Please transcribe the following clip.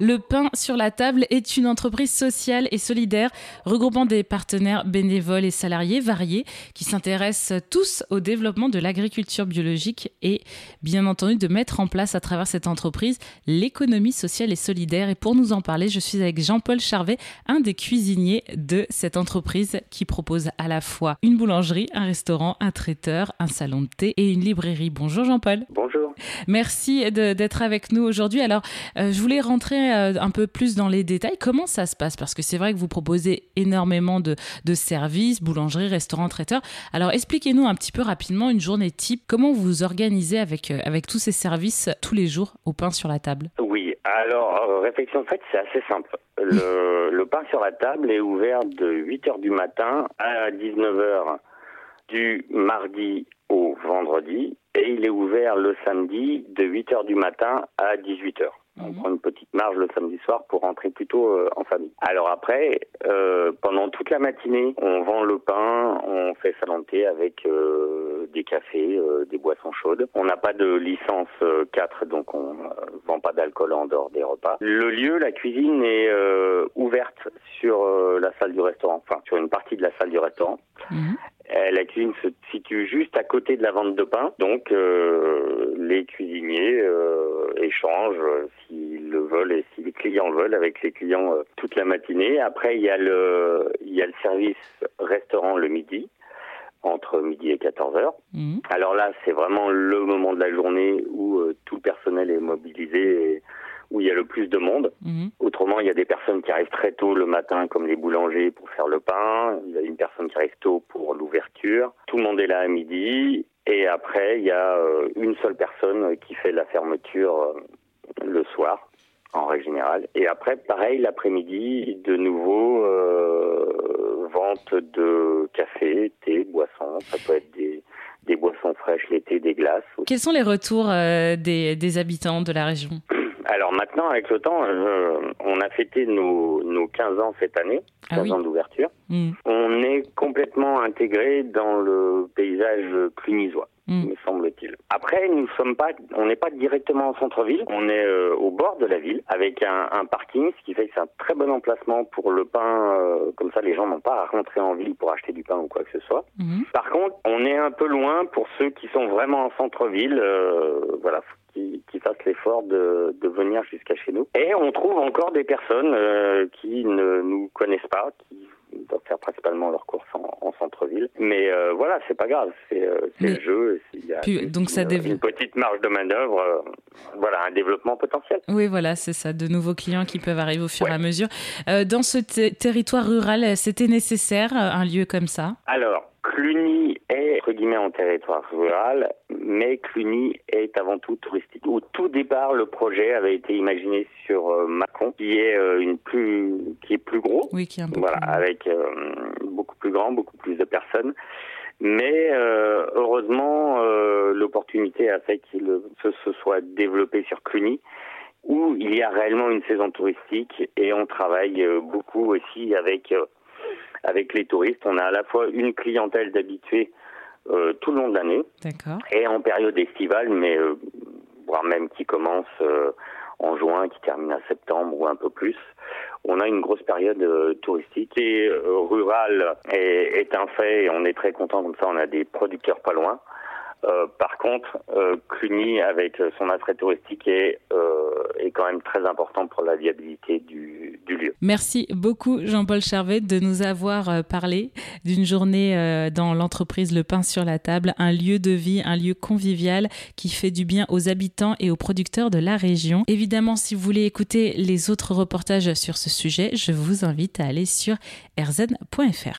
Le pain sur la table est une entreprise sociale et solidaire regroupant des partenaires bénévoles et salariés variés qui s'intéressent tous au développement de l'agriculture biologique et bien entendu de mettre en place à travers cette entreprise l'économie sociale et solidaire. Et pour nous en parler, je suis avec Jean-Paul Charvet, un des cuisiniers de cette entreprise qui propose à la fois une boulangerie, un restaurant, un traiteur, un salon de thé et une librairie. Bonjour Jean-Paul. Bonjour. Merci d'être avec nous aujourd'hui. Alors, euh, je voulais rentrer euh, un peu plus dans les détails. Comment ça se passe? Parce que c'est vrai que vous proposez énormément de, services, boulangerie, restaurant, traiteur. Alors expliquez-nous un petit peu rapidement une journée type. Comment vous vous organisez avec, euh, avec tous ces services tous les jours au pain sur la table? Oui, alors euh, réflexion faite, c'est assez simple. Le, le pain sur la table est ouvert de 8h du matin à 19h du mardi au vendredi et il est ouvert le samedi de 8h du matin à 18h. On mhm. prend une petite marge le samedi soir pour rentrer plutôt euh, en famille. Alors après, euh, pendant toute la matinée, on vend le pain, on fait salanter avec euh, des cafés, des boissons chaudes. On n'a pas de licence 4, donc on vend pas d'alcool en dehors des repas. Le lieu, la cuisine est ouverte sur la salle du restaurant, enfin sur une partie de la salle du restaurant. Mhm. La cuisine se situe juste à côté de la vente de pain, donc les cuisiniers échangent s'ils le veulent et si les clients veulent avec les clients euh, toute la matinée. Après, il y a le, il y a le service restaurant le midi entre midi et 14 heures. Mhm. Alors là, c'est vraiment le moment de la journée où euh, tout le personnel est mobilisé et où il y a le plus de monde. Mhm. Autrement, il y a des personnes qui arrivent très tôt le matin, comme les boulangers, pour faire le pain. Il y a une personne qui arrive tôt pour l'ouverture. Tout le monde est là à midi. Et après, il y a euh, une seule personne qui fait la fermeture le soir, en règle générale. Et après, pareil, l'après-midi, de nouveau, euh, vente de café, thé, boissons. Ça peut être des, des boissons fraîches l'été, des glaces. Quels sont les retours euh, des, des habitants de la région? Alors maintenant, avec le temps, euh, on a fêté nos, nos 15 ans cette année, 15 ah ans d'ouverture. Hmm. On est complètement intégré dans le paysage clunisois. Hmm. me semble-t-il. Après, nous sommes pas, on n'est pas directement en centre-ville, on est euh, au bord de la ville avec un, un, parking, ce qui fait que c'est un très bon emplacement pour le pain. Euh, comme ça, les gens n'ont pas à rentrer en ville pour acheter du pain ou quoi que ce soit. Hmm. Par contre, on est un peu loin pour ceux qui sont vraiment en centre-ville. Euh, voilà, qui, qui fassent l'effort de, de, venir jusqu'à chez nous. Et on trouve encore des personnes euh, qui ne nous connaissent pas, qui doivent faire principalement leurs courses en, Mais euh, voilà, c'est pas grave, c'est euh, le jeu. Il y a donc ça une petite marge de manœuvre, euh, voilà, un développement potentiel. Oui, voilà, c'est ça, de nouveaux clients qui peuvent arriver au fur et à mesure. dans ce territoire rural, c'était nécessaire un lieu comme ça? Alors, Cluny est, entre guillemets, en territoire rural, mais Cluny est avant tout touristique. Au tout départ, le projet avait été imaginé sur euh, Macon, qui est euh, une plus, qui est plus gros. Oui, qui est un peu Voilà, avec euh, beaucoup plus grand, beaucoup plus de personnes. Mais heureusement, l'opportunité a fait qu'il se, soit développé sur Cluny où il y a réellement une saison touristique et on travaille beaucoup aussi avec avec les touristes. On a à la fois une clientèle d'habitués euh, tout le long de l'année et en période estivale, mais euh, voire même qui commence euh, en juin, qui termine à septembre ou un peu plus. On a une grosse période touristique et rurale est, un fait et on est très content comme ça. On a des producteurs pas loin. Euh, par contre, euh, Cluny, avec son attrait touristique, est, euh, est quand même très important pour la viabilité du, Merci beaucoup, Jean-Paul Charvet, de nous avoir euh, parlé d'une journée euh, dans l'entreprise Le Pain sur la table, un lieu de vie, un lieu convivial qui fait du bien aux habitants et aux producteurs de la région. Évidemment, si vous voulez écouter les autres reportages sur ce sujet, je vous invite à aller sur rzn.fr.